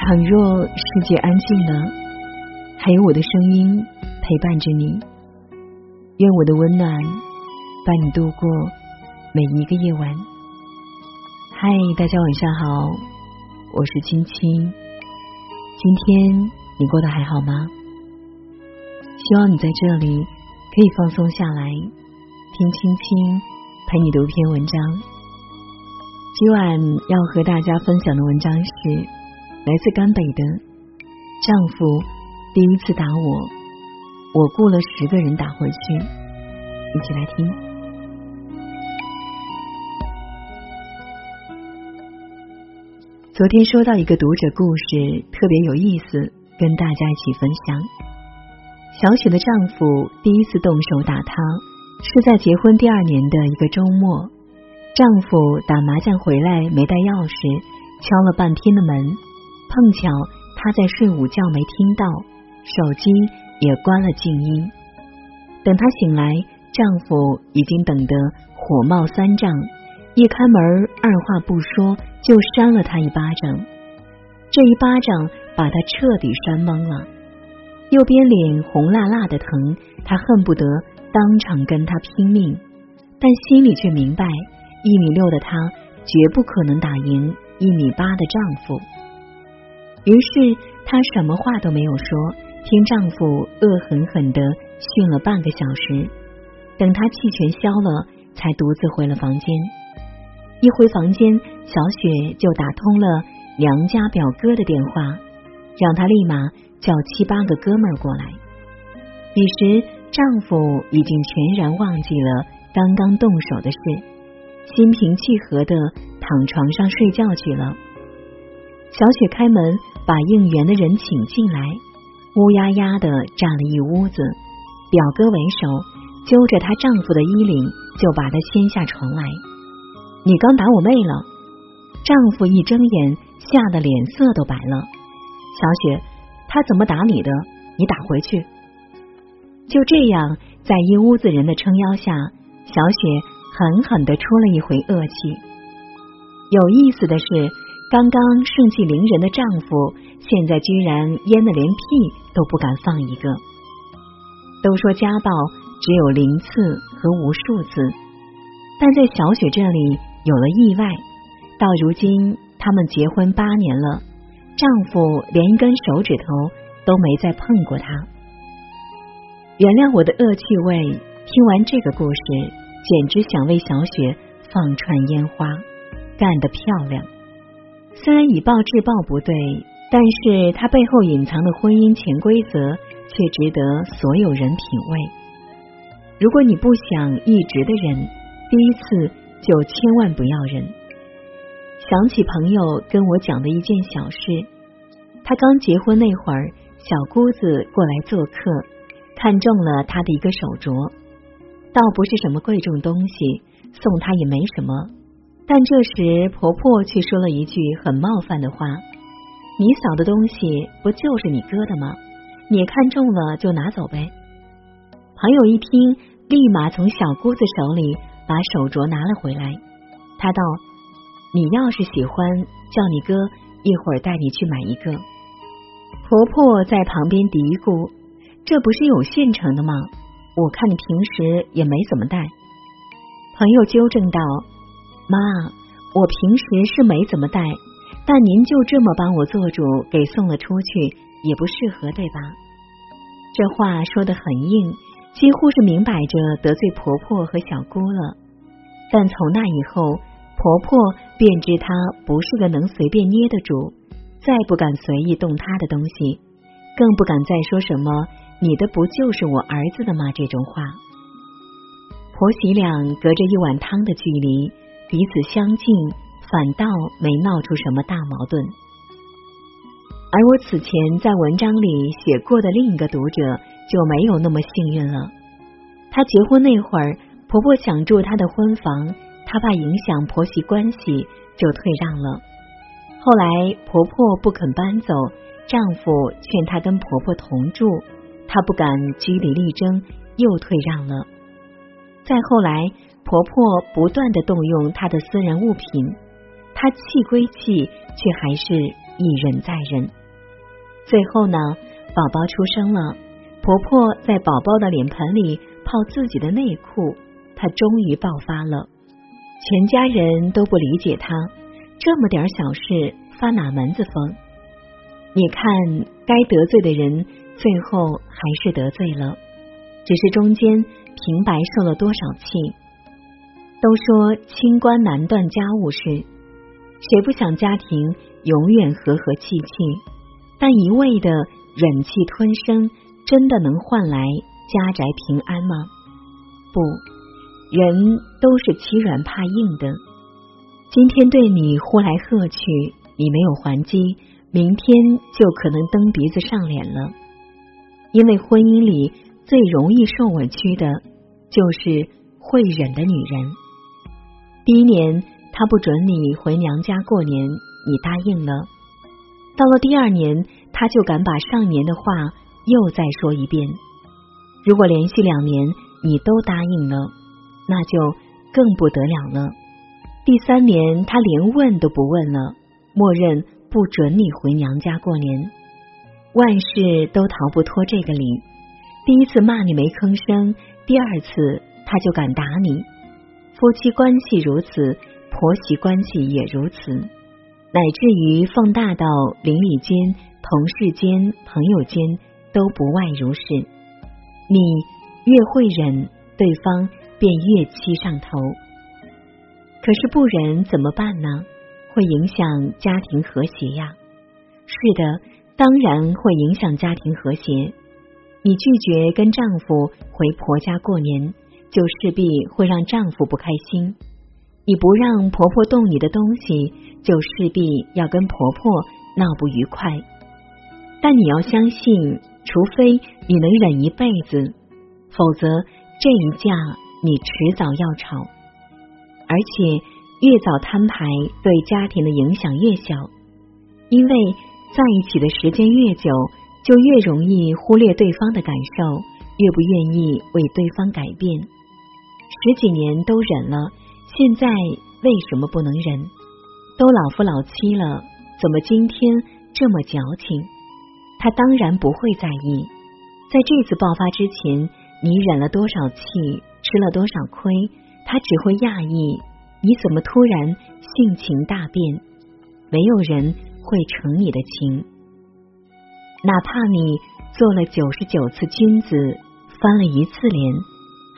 倘若世界安静了，还有我的声音陪伴着你。愿我的温暖伴你度过每一个夜晚。嗨，大家晚上好，我是青青。今天你过得还好吗？希望你在这里可以放松下来，听青青陪你读篇文章。今晚要和大家分享的文章是。来自甘北的丈夫第一次打我，我雇了十个人打回去。一起来听。昨天收到一个读者故事，特别有意思，跟大家一起分享。小雪的丈夫第一次动手打她，是在结婚第二年的一个周末。丈夫打麻将回来没带钥匙，敲了半天的门。碰巧她在睡午觉，没听到，手机也关了静音。等她醒来，丈夫已经等得火冒三丈，一开门，二话不说就扇了她一巴掌。这一巴掌把她彻底扇懵了，右边脸红辣辣的疼，她恨不得当场跟他拼命，但心里却明白，一米六的她绝不可能打赢一米八的丈夫。于是她什么话都没有说，听丈夫恶狠狠的训了半个小时。等她气全消了，才独自回了房间。一回房间，小雪就打通了娘家表哥的电话，让他立马叫七八个哥们儿过来。彼时丈夫已经全然忘记了刚刚动手的事，心平气和的躺床上睡觉去了。小雪开门。把应援的人请进来，乌压压的站了一屋子。表哥为首，揪着她丈夫的衣领，就把她掀下床来。你刚打我妹了！丈夫一睁眼，吓得脸色都白了。小雪，他怎么打你的？你打回去。就这样，在一屋子人的撑腰下，小雪狠狠的出了一回恶气。有意思的是。刚刚盛气凌人的丈夫，现在居然淹得连屁都不敢放一个。都说家暴只有零次和无数次，但在小雪这里有了意外。到如今，他们结婚八年了，丈夫连一根手指头都没再碰过她。原谅我的恶趣味，听完这个故事，简直想为小雪放串烟花，干得漂亮。虽然以暴制暴不对，但是他背后隐藏的婚姻潜规则却值得所有人品味。如果你不想一直的忍，第一次就千万不要忍。想起朋友跟我讲的一件小事，他刚结婚那会儿，小姑子过来做客，看中了他的一个手镯，倒不是什么贵重东西，送他也没什么。但这时，婆婆却说了一句很冒犯的话：“你嫂的东西不就是你哥的吗？你看中了就拿走呗。”朋友一听，立马从小姑子手里把手镯拿了回来。他道：“你要是喜欢，叫你哥一会儿带你去买一个。”婆婆在旁边嘀咕：“这不是有现成的吗？我看你平时也没怎么戴。”朋友纠正道。妈，我平时是没怎么带，但您就这么帮我做主，给送了出去，也不适合，对吧？这话说的很硬，几乎是明摆着得罪婆婆和小姑了。但从那以后，婆婆便知她不是个能随便捏的主，再不敢随意动她的东西，更不敢再说什么“你的不就是我儿子的吗”这种话。婆媳俩隔着一碗汤的距离。彼此相近，反倒没闹出什么大矛盾。而我此前在文章里写过的另一个读者就没有那么幸运了。她结婚那会儿，婆婆想住她的婚房，她怕影响婆媳关系，就退让了。后来婆婆不肯搬走，丈夫劝她跟婆婆同住，她不敢据理力争，又退让了。再后来。婆婆不断的动用她的私人物品，她气归气，却还是一忍再忍。最后呢，宝宝出生了，婆婆在宝宝的脸盆里泡自己的内裤，她终于爆发了。全家人都不理解她，这么点小事发哪门子疯？你看，该得罪的人，最后还是得罪了，只是中间平白受了多少气。都说清官难断家务事，谁不想家庭永远和和气气？但一味的忍气吞声，真的能换来家宅平安吗？不，人都是欺软怕硬的。今天对你呼来喝去，你没有还击，明天就可能蹬鼻子上脸了。因为婚姻里最容易受委屈的，就是会忍的女人。第一年，他不准你回娘家过年，你答应了。到了第二年，他就敢把上年的话又再说一遍。如果连续两年你都答应了，那就更不得了了。第三年，他连问都不问了，默认不准你回娘家过年。万事都逃不脱这个理。第一次骂你没吭声，第二次他就敢打你。夫妻关系如此，婆媳关系也如此，乃至于放大到邻里间、同事间、朋友间，都不外如是。你越会忍，对方便越欺上头。可是不忍怎么办呢？会影响家庭和谐呀。是的，当然会影响家庭和谐。你拒绝跟丈夫回婆家过年。就势必会让丈夫不开心，你不让婆婆动你的东西，就势必要跟婆婆闹不愉快。但你要相信，除非你能忍一辈子，否则这一架你迟早要吵。而且越早摊牌，对家庭的影响越小，因为在一起的时间越久，就越容易忽略对方的感受，越不愿意为对方改变。十几年都忍了，现在为什么不能忍？都老夫老妻了，怎么今天这么矫情？他当然不会在意。在这次爆发之前，你忍了多少气，吃了多少亏，他只会讶异你怎么突然性情大变。没有人会成你的情，哪怕你做了九十九次君子，翻了一次脸，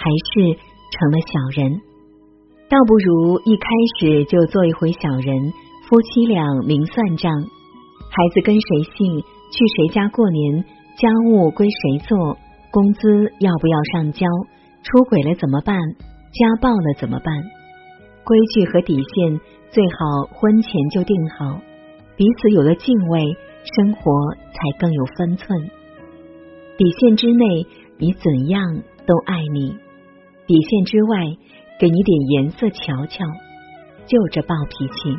还是。成了小人，倒不如一开始就做一回小人。夫妻俩明算账，孩子跟谁姓，去谁家过年，家务归谁做，工资要不要上交，出轨了怎么办，家暴了怎么办？规矩和底线最好婚前就定好，彼此有了敬畏，生活才更有分寸。底线之内，你怎样都爱你。底线之外，给你点颜色瞧瞧，就这暴脾气。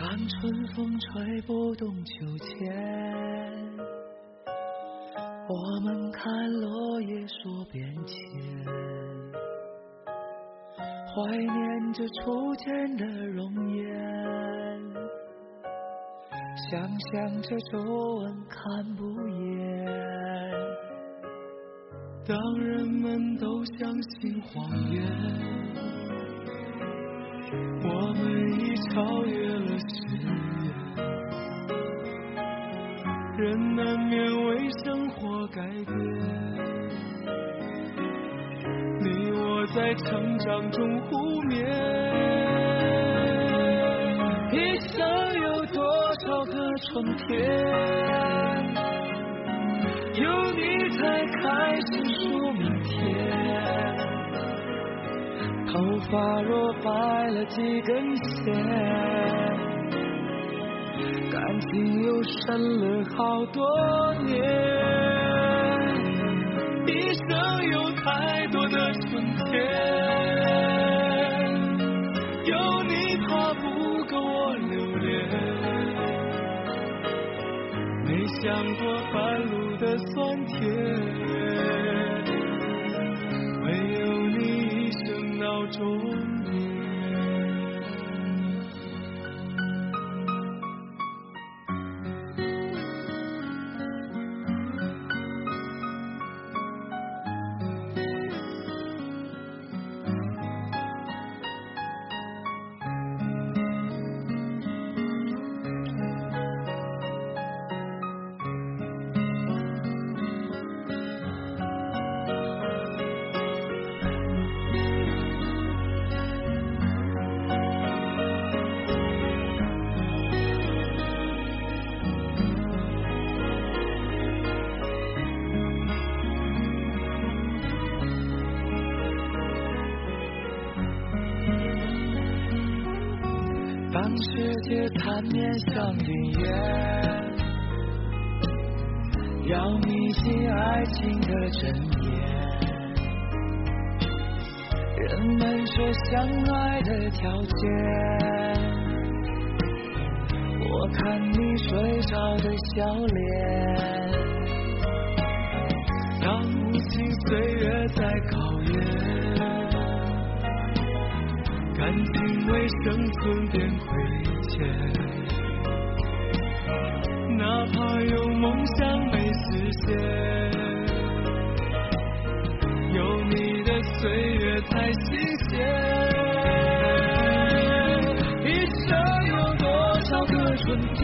当春风吹不动秋千。看落叶说变迁，怀念着初见的容颜，想象着皱纹看不厌。当人们都相信谎言，我们已超越了誓言，人难免为生活。改变，你我在成长中互勉。一生有多少个春天，有你才开始数明天。头发若白了几根线，感情又深了好多年一生有太多的春天有你怕不够我留恋没想过半路的酸甜。当世界缠绵像云烟，要迷信爱情的真言。人们说相爱的条件，我看你睡着的笑脸，当无情岁月在考验。为生存变亏欠，哪怕有梦想没实现，有你的岁月才新鲜。一生有多少个春天，